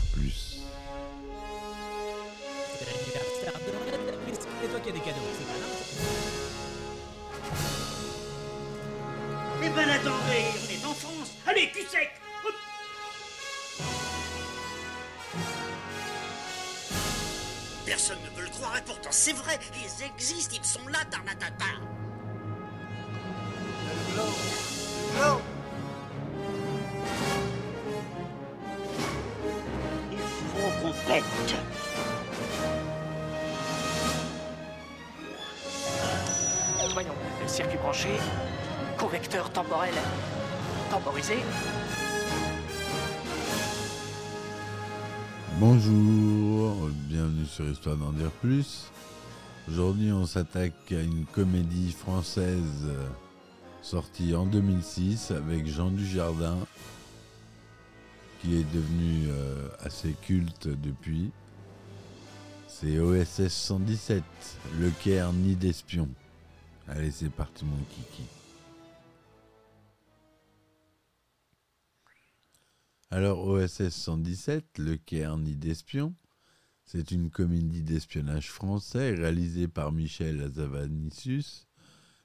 plus. C'est toi qui des cadeaux, c'est. Eh ben attendez, on est en France Allez, cul sec Personne ne veut le croire et pourtant c'est vrai, ils existent, ils sont là, Tarnatata Voyons, circuit branché, convecteur temporel temporisé. Bonjour, bienvenue sur Histoire d'en dire plus. Aujourd'hui, on s'attaque à une comédie française sortie en 2006 avec Jean Dujardin, qui est devenu euh, assez culte depuis. C'est OSS 117, le Caire ni d'espion. Allez, c'est parti, mon kiki. Alors, OSS 117, le Caire ni d'espion, c'est une comédie d'espionnage français réalisée par Michel Azavanicius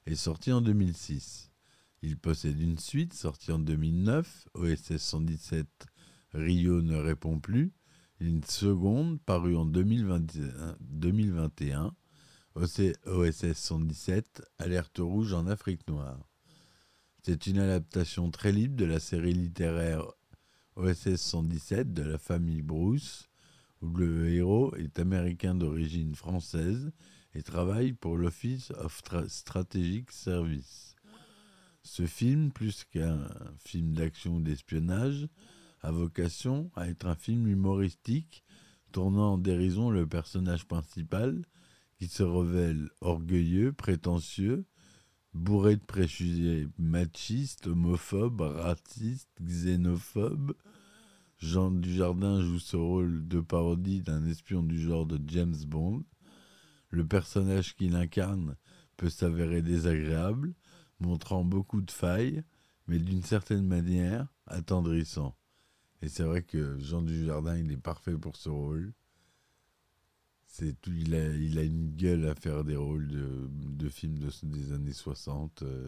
et sortie en 2006. Il possède une suite sortie en 2009, OSS 117 Rio ne répond plus, une seconde parue en 2021, 2021 OSS 117 Alerte rouge en Afrique noire. C'est une adaptation très libre de la série littéraire OSS 117 de la famille Bruce, où le héros est américain d'origine française et travaille pour l'Office of Tra- Strategic Service. Ce film, plus qu'un film d'action ou d'espionnage, a vocation à être un film humoristique tournant en dérision le personnage principal qui se révèle orgueilleux, prétentieux, bourré de préjugés machistes, homophobes, racistes, xénophobes. Jean Dujardin joue ce rôle de parodie d'un espion du genre de James Bond. Le personnage qu'il incarne peut s'avérer désagréable, montrant beaucoup de failles, mais d'une certaine manière attendrissant. Et c'est vrai que Jean Dujardin, il est parfait pour ce rôle. C'est tout, il, a, il a une gueule à faire des rôles de, de films de- des années 60. euh,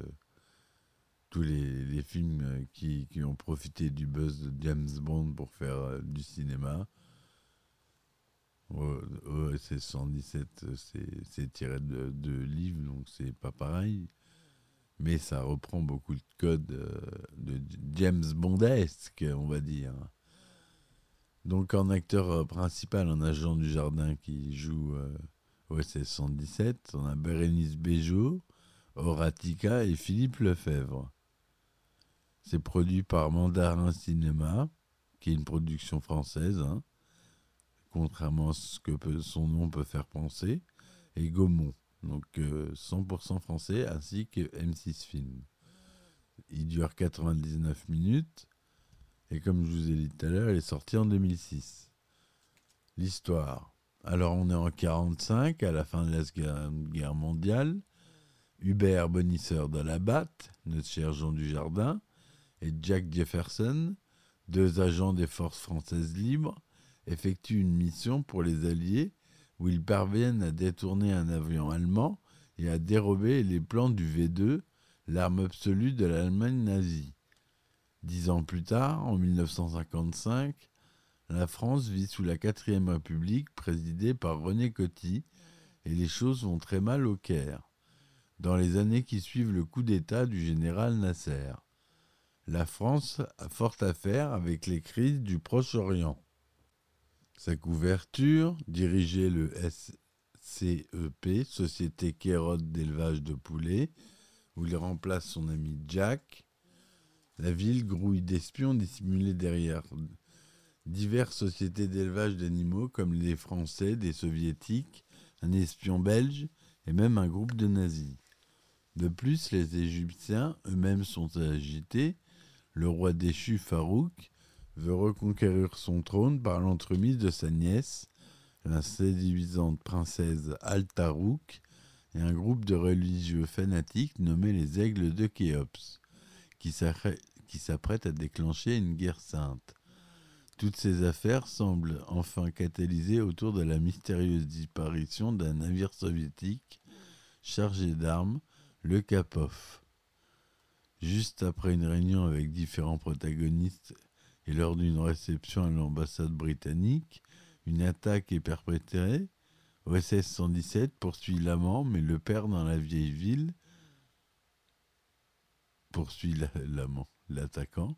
tous les, les films euh, qui, qui ont profité du buzz de James Bond pour faire euh, du cinéma. OSS 117, euh, c'est- tiré de, de livres, donc c'est pas pareil. Mais ça reprend beaucoup de codes de James Bondesque, on va dire. Donc en acteur euh, principal, on a Jean Dujardin qui joue euh, OSS 117. On a Bérénice Bejo, Horatica et Philippe Lefebvre. C'est produit par Mandarin Cinéma, qui est une production française, hein, contrairement à ce que son nom peut faire penser, et Gaumont, donc euh, 100% français, ainsi que M6 Film. Il dure 99 minutes. Et comme je vous ai dit tout à l'heure, elle est sortie en 2006. L'histoire. Alors on est en 45, à la fin de la Guerre mondiale. Hubert Bonisseur de la Batte, notre cher Jean Dujardin, et Jack Jefferson, deux agents des forces françaises libres, effectuent une mission pour les Alliés où ils parviennent à détourner un avion allemand et à dérober les plans du V2, l'arme absolue de l'Allemagne nazie. Dix ans plus tard, en 1955, la France vit sous la quatrième République présidée par René Coty et les choses vont très mal au Caire. Dans les années qui suivent le coup d'État du général Nasser, la France a fort à faire avec les crises du Proche-Orient. Sa couverture, dirigeait le SCEP, Société Kérotte d'élevage de poulets, où il remplace son ami Jack, la ville grouille d'espions dissimulés derrière diverses sociétés d'élevage d'animaux comme les Français, des Soviétiques, un espion belge et même un groupe de nazis. De plus, les Égyptiens eux-mêmes sont agités. Le roi déchu Farouk veut reconquérir son trône par l'entremise de sa nièce, la séduisante princesse Al-Tarouk, et un groupe de religieux fanatiques nommés les Aigles de Khéops, qui s'apprête à déclencher une guerre sainte. Toutes ces affaires semblent enfin catalysées autour de la mystérieuse disparition d'un navire soviétique chargé d'armes, le Kapov. Juste après une réunion avec différents protagonistes et lors d'une réception à l'ambassade britannique, une attaque est perpétrée. OSS 117 poursuit l'amant mais le perd dans la vieille ville. Poursuit la- l'amant, l'attaquant.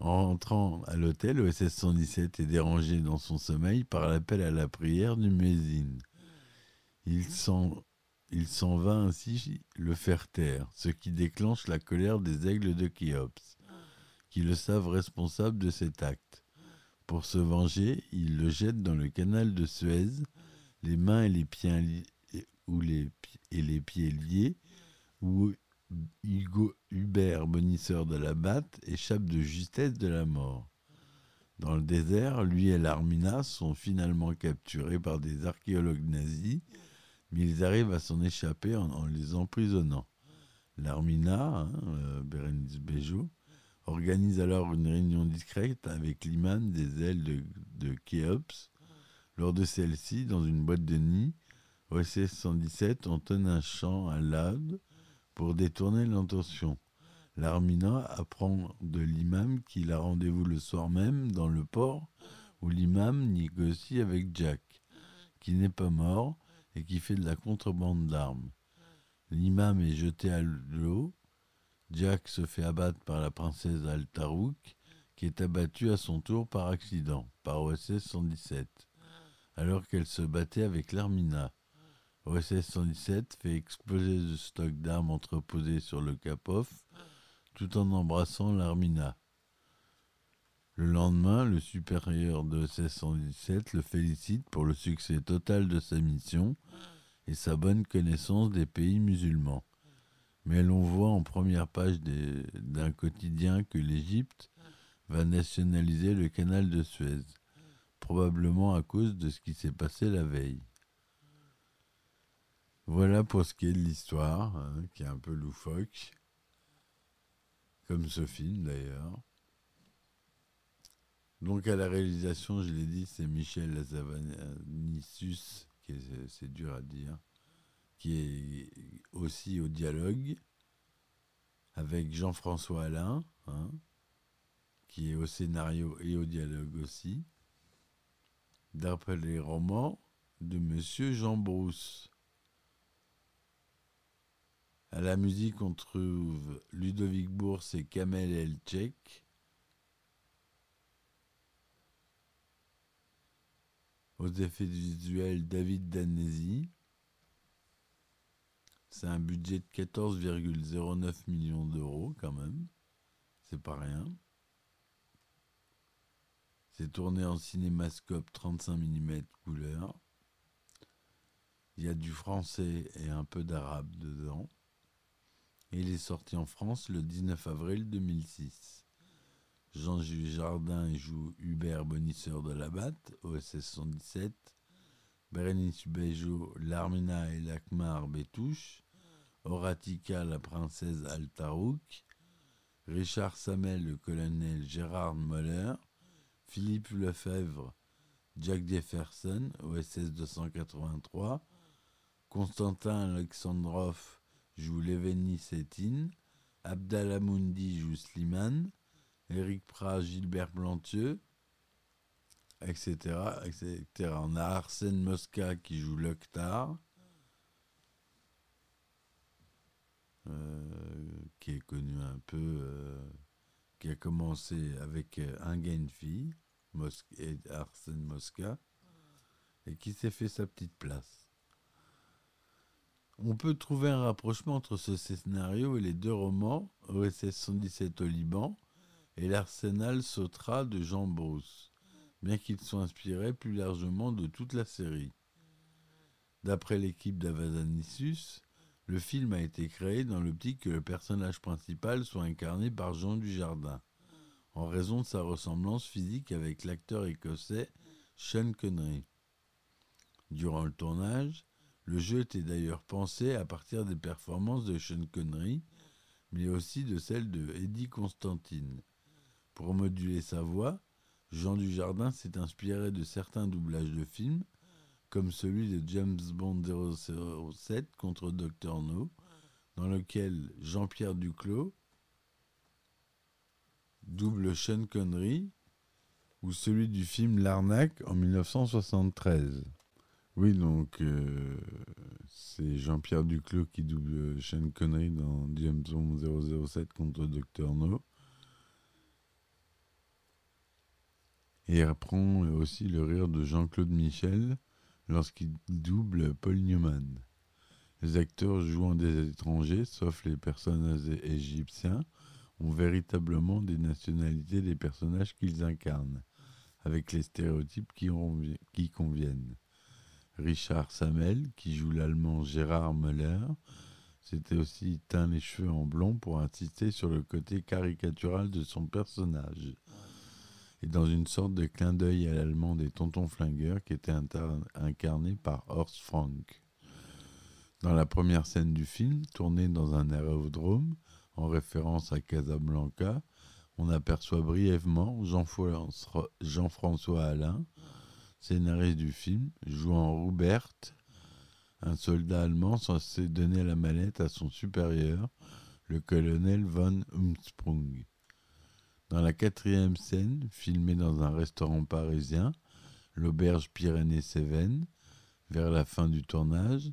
En rentrant à l'hôtel, OSS 117 est dérangé dans son sommeil par l'appel à la prière du muezzin. Il s'en, il s'en va ainsi le faire taire, ce qui déclenche la colère des aigles de Khéops, qui le savent responsable de cet acte. Pour se venger, il le jette dans le canal de Suez, les mains et les pieds, li- ou les, et les pieds liés, où Hugo Hubert, bonisseur de la batte, échappe de justesse de la mort. Dans le désert, lui et l'Armina sont finalement capturés par des archéologues nazis, mais ils arrivent à s'en échapper en, les emprisonnant. L'Armina, hein, euh, Bérénice organise alors une réunion discrète avec l'imam des ailes de, de Khéops. Lors de celle-ci, dans une boîte de nuit, OSS 117 entonne un chant à l'ade pour détourner l'intention. L'Armina apprend de l'imam qu'il a rendez-vous le soir même dans le port où l'imam négocie avec Jack, qui n'est pas mort et qui fait de la contrebande d'armes. L'imam est jeté à l'eau. Jack se fait abattre par la princesse Al-Tarouk, qui est abattue à son tour par accident, par OSS 117, alors qu'elle se battait avec l'Armina. OSS 117 fait exploser le stock d'armes entreposé sur le Kapov tout en embrassant l'Armina. Le lendemain, le supérieur de OSS 117 le félicite pour le succès total de sa mission et sa bonne connaissance des pays musulmans. Mais l'on voit en première page d'un quotidien que l'Égypte va nationaliser le canal de Suez, probablement à cause de ce qui s'est passé la veille. Voilà pour ce qui est de l'histoire, hein, qui est un peu loufoque, comme ce film d'ailleurs. Donc à la réalisation, je l'ai dit, c'est Michel Lazavanissus, c'est dur à dire, qui est aussi au dialogue, avec Jean-François Alain, hein, qui est au scénario et au dialogue aussi, d'après les romans de Monsieur Jean Brousse. À la musique, on trouve Ludovic Bourse et Kamel Elchek. Aux effets visuels, David Danesi. C'est un budget de 14,09 millions d'euros quand même. C'est pas rien. C'est tourné en cinémascope 35 mm couleur. Il y a du français et un peu d'arabe dedans. Il est sorti en France le 19 avril 2006. Jean-Jules Jardin joue Hubert Bonisseur de la Batte, OSS 117. Bérénice Bejo, Larmina et Lakmar Bétouche. Horatica, la princesse Altarouk. Richard Samel, le colonel Gérard Moller. Philippe Lefebvre, Jack Jefferson, OSS 283. Constantin Alexandrov joue Leveni Sétine. Abdallah joue Slimane. Éric Prat, Gilbert Plantieux, etc., etc. On a Arsène Mosca qui joue Loctar, euh, qui est connu un peu, euh, qui a commencé avec euh, un et Arsène Mosca, et qui s'est fait sa petite place. On peut trouver un rapprochement entre ce scénario et les deux romans, OSS 117 au Liban, et l'Arsenal Sautra de Jean Brousse, bien qu'ils soient inspirés plus largement de toute la série. D'après l'équipe d'Avazanissus, le film a été créé dans l'optique que le personnage principal soit incarné par Jean Dujardin, en raison de sa ressemblance physique avec l'acteur écossais Sean Connery. Durant le tournage, le jeu était d'ailleurs pensé à partir des performances de Sean Connery, mais aussi de celles de Eddie Constantine. Pour moduler sa voix, Jean Dujardin s'est inspiré de certains doublages de films, comme celui de James Bond 007 contre Dr No, dans lequel Jean-Pierre Duclos double Sean Connery, ou celui du film L'Arnaque en 1973. Oui, donc euh, c'est Jean-Pierre Duclos qui double Sean Connery dans James Bond 007 contre Dr No. Et reprend aussi le rire de Jean-Claude Michel lorsqu'il double Paul Newman. Les acteurs jouant des étrangers, sauf les personnages égyptiens, ont véritablement des nationalités des personnages qu'ils incarnent, avec les stéréotypes qui conviennent. Richard Samel, qui joue l'allemand Gérard Müller, s'était aussi teint les cheveux en blond pour insister sur le côté caricatural de son personnage. Et dans une sorte de clin d'œil à l'allemand des tontons flingueurs qui était incarné par Horst Frank. Dans la première scène du film, tournée dans un aérodrome, en référence à Casablanca, on aperçoit brièvement Jean-François Alain, scénariste du film, jouant Roubert, un soldat allemand censé donner la mallette à son supérieur, le colonel von Umsprung. Dans la quatrième scène, filmée dans un restaurant parisien, l'auberge Pyrénées-Cévennes, vers la fin du tournage,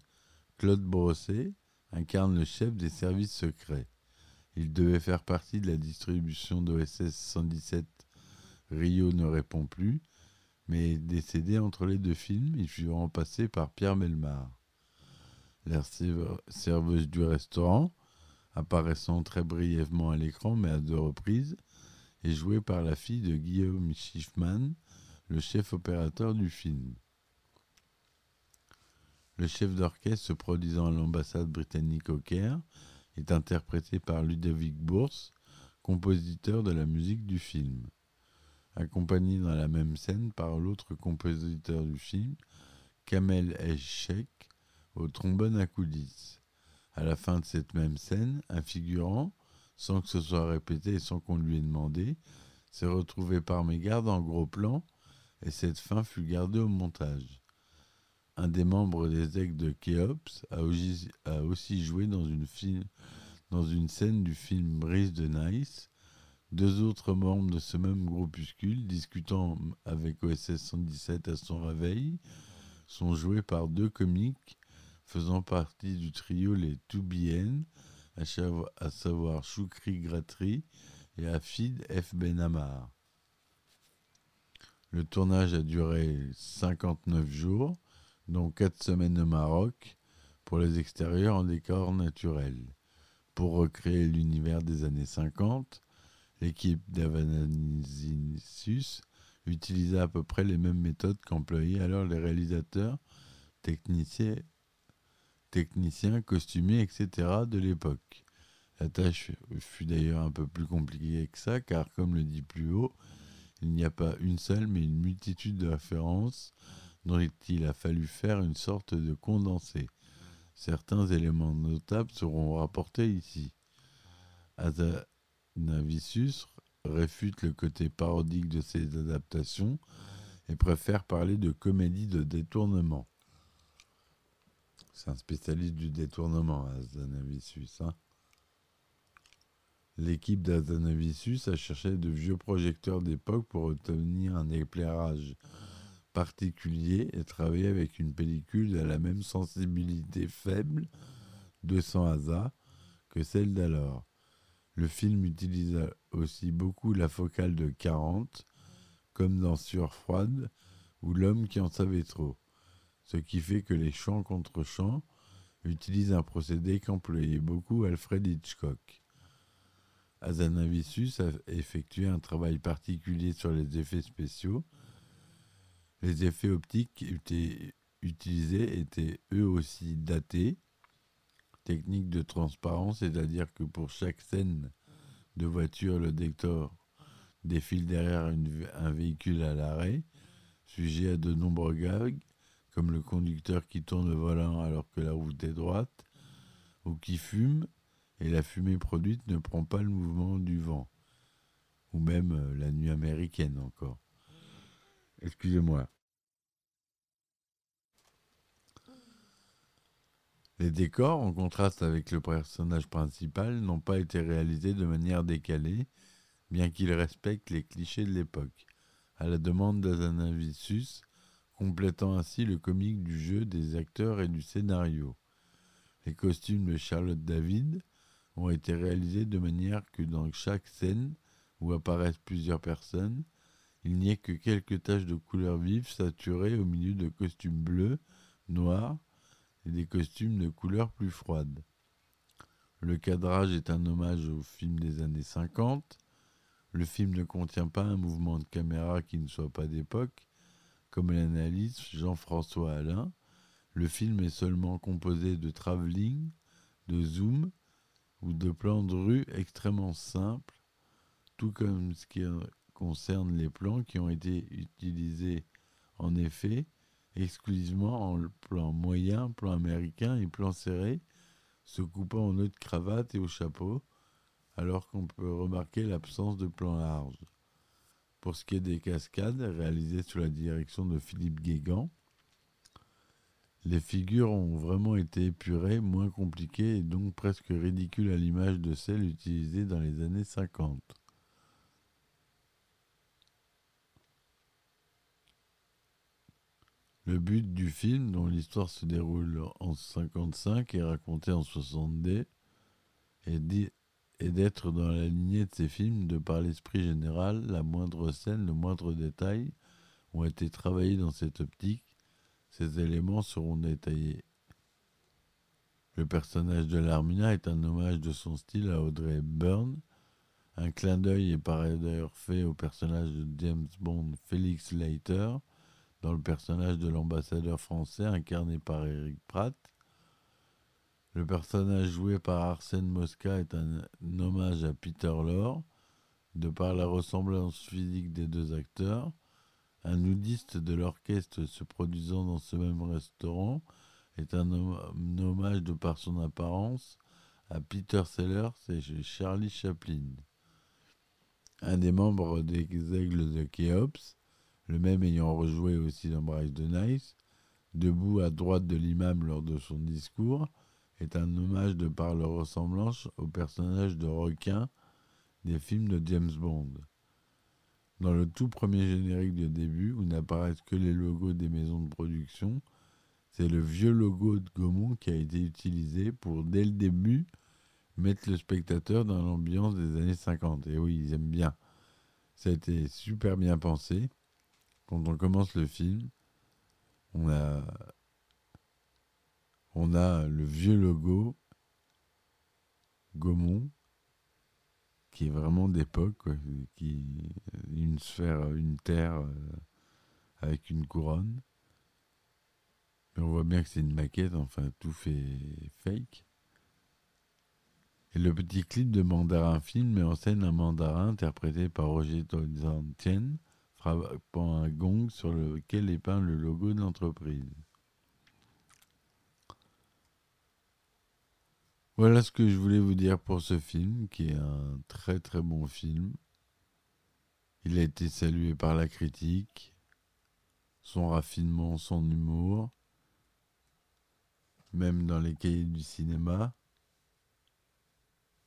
Claude Brosset incarne le chef des services secrets. Il devait faire partie de la distribution d'OSS 117 Rio ne répond plus, mais décédé entre les deux films, il fut remplacé par Pierre Melmar. La serveuse du restaurant, apparaissant très brièvement à l'écran mais à deux reprises, est jouée par la fille de Guillaume Schiffman, le chef opérateur du film. Le chef d'orchestre se produisant à l'ambassade britannique au Caire est interprété par Ludovic Bourse, compositeur de la musique du film. Accompagné dans la même scène par l'autre compositeur du film, Kamel Eshek, au trombone à coulisses. À la fin de cette même scène, un figurant, sans que ce soit répété et sans qu'on lui ait demandé, s'est retrouvé par mégarde en gros plan, et cette fin fut gardée au montage. Un des membres des aigles de Khéops a aussi, joué dans une, dans une scène du film Brise de Nice. Deux autres membres de ce même groupuscule, discutant avec OSS 117 à son réveil, sont joués par deux comiques faisant partie du trio Les Toubiennes, à savoir Choukri Gratri et Afid F. Benamar. Le tournage a duré 59 jours dont quatre semaines au Maroc pour les extérieurs en décor naturel. Pour recréer l'univers des années 50, l'équipe d'Avanasius utilisa à peu près les mêmes méthodes qu'employaient alors les réalisateurs, techniciens, techniciens, costumiers, etc. de l'époque. La tâche fut d'ailleurs un peu plus compliquée que ça, car comme le dit plus haut, il n'y a pas une seule mais une multitude de références dont il a fallu faire une sorte de condensé. Certains éléments notables seront rapportés ici. Azanavicius réfute le côté parodique de ces adaptations et préfère parler de comédie de détournement. C'est un spécialiste du détournement, Azanavicius. Hein L'équipe d'Azanavicius a cherché de vieux projecteurs d'époque pour obtenir un éclairage particulier et travailler avec une pellicule à la même sensibilité faible, 200 ASA, que celle d'alors. Le film utilise aussi beaucoup la focale de 40, comme dans Sur froide ou L'homme qui en savait trop, ce qui fait que les chants contre chants utilisent un procédé qu'employait beaucoup Alfred Hitchcock. Azanavicius a effectué un travail particulier sur les effets spéciaux, les effets optiques utilisés étaient eux aussi datés. Technique de transparence, c'est-à-dire que pour chaque scène de voiture, le décor défile derrière un véhicule à l'arrêt, sujet à de nombreux gags, comme le conducteur qui tourne le volant alors que la route est droite, ou qui fume, et la fumée produite ne prend pas le mouvement du vent, ou même euh, la nuit américaine encore. Excusez-moi. Les décors, en contraste avec le personnage principal, n'ont pas été réalisés de manière décalée, bien qu'ils respectent les clichés de l'époque, à la demande d'Azanavicius, complétant ainsi le comique du jeu, des acteurs et du scénario. Les costumes de Charlotte David ont été réalisés de manière que dans chaque scène où apparaissent plusieurs personnes, il n'y ait que quelques taches de couleur vive saturées au milieu de costumes bleus, noirs et des costumes de couleur plus froide. Le cadrage est un hommage au film des années 50. Le film ne contient pas un mouvement de caméra qui ne soit pas d'époque, comme l'analyse Jean-François Alain. Le film est seulement composé de travelling, de zoom ou de plans de rue extrêmement simples, tout comme ce qui concerne les plans qui ont été utilisés en effet exclusivement en plan moyen, plan américain et plan serré, se coupant en nœud de cravate et au chapeau, alors qu'on peut remarquer l'absence de plan large. Pour ce qui est des cascades, réalisées sous la direction de Philippe Guégan, les figures ont vraiment été épurées, moins compliquées et donc presque ridicules à l'image de celles utilisées dans les années 50. Le but du film, dont l'histoire se déroule en 55 et racontée en 60D, est d'être dans la lignée de ces films de par l'esprit général, la moindre scène, le moindre détail ont été travaillés dans cette optique. Ces éléments seront détaillés. Le personnage de l'Armina est un hommage de son style à Audrey Hepburn. Un clin d'œil est par ailleurs fait au personnage de James Bond Felix Leiter, dans le personnage de l'ambassadeur français incarné par Eric Pratt. Le personnage joué par Arsène Mosca est un, hommage à Peter Lorre, de par la ressemblance physique des deux acteurs. Un nudiste de l'orchestre se produisant dans ce même restaurant est un, hommage de par son apparence à Peter Sellers et Charlie Chaplin. Un des membres des Aigles de Khéops le même ayant rejoué aussi Bryce de Nice, debout à droite de l'imam lors de son discours, est un hommage de par leur ressemblance au personnage de requin des films de James Bond. Dans le tout premier générique de début, où n'apparaissent que les logos des maisons de production, c'est le vieux logo de Gaumont qui a été utilisé pour, dès le début, mettre le spectateur dans l'ambiance des années 50. Et oui, ils aiment bien. Ça a été super bien pensé quand on commence le film, on a, on a le vieux logo Gaumont qui est vraiment d'époque, qui une sphère, une terre euh, avec une couronne. Mais on voit bien que c'est une maquette, enfin tout fait fake. Et le petit clip de Mandarin Film met en scène un mandarin interprété par Roger Tien frappant un gong sur lequel est peint le logo de l'entreprise. Voilà ce que je voulais vous dire pour ce film, qui est un très très bon film. Il a été salué par la critique, son raffinement, son humour, même dans les cahiers du cinéma,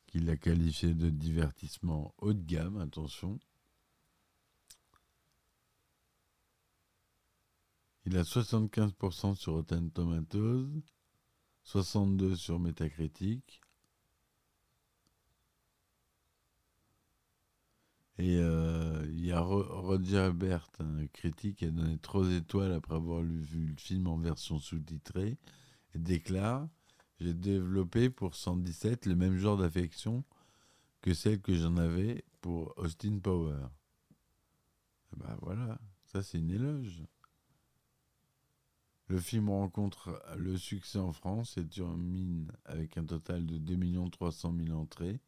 qu'il a qualifié de divertissement haut de gamme, attention. Il a 75% sur Rotten Tomatoes, 62% sur Metacritic. Et euh, il y a Roger Ebert, un critique, qui a donné 3 étoiles après avoir vu le film en version sous-titrée et déclare J'ai développé pour 117 le même genre d'affection que celle que j'en avais pour Austin Power. ben voilà, ça c'est une éloge. Le film rencontre le succès en France et termine avec un total de 2 300 000 entrées.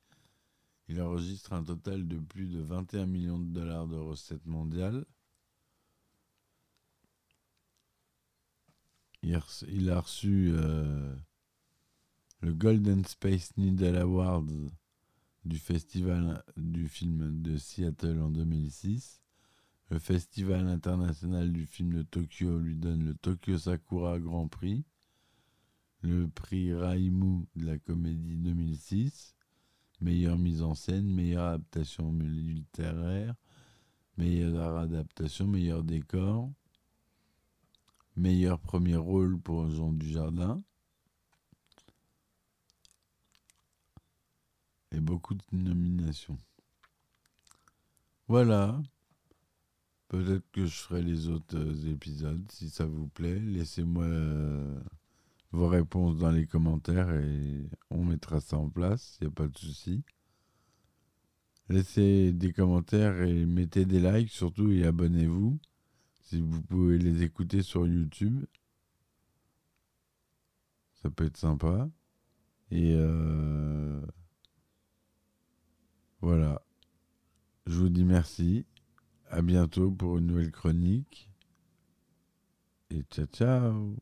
Il enregistre un total de plus de 21 millions de dollars de recettes mondiales. Il a reçu euh, le Golden Space Needle Awards du festival du film de Seattle en 2006, Le Festival international du film de Tokyo lui donne le Tokyo Sakura Grand Prix, le prix Raimu de la comédie 2006, meilleure mise en scène, meilleure adaptation littéraire, meilleure adaptation, meilleur décor, meilleur premier rôle pour Jean Dujardin. Et beaucoup de nominations. Voilà. Peut-être que je ferai les autres euh, épisodes si ça vous plaît. Laissez-moi euh, vos réponses dans les commentaires et on mettra ça en place. Il n'y a pas de souci. Laissez des commentaires et mettez des likes surtout et abonnez-vous si vous pouvez les écouter sur YouTube. Ça peut être sympa. Et euh, voilà. Je vous dis merci. À bientôt pour une nouvelle chronique. Et ciao ciao.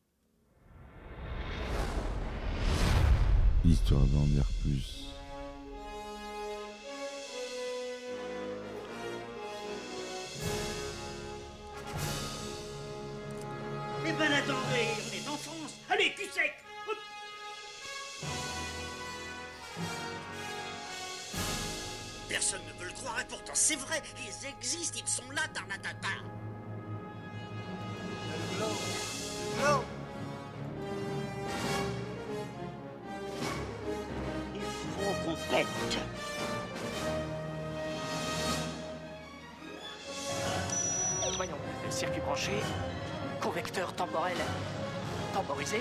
Histoire d'en dire plus. Eh ben attendez, on est en France. Allez, cul sec Pourtant c'est vrai, ils existent, ils sont là, Tarnatata. Il faut qu'on pète. Voyons, circuit branché, convecteur temporel temporisé,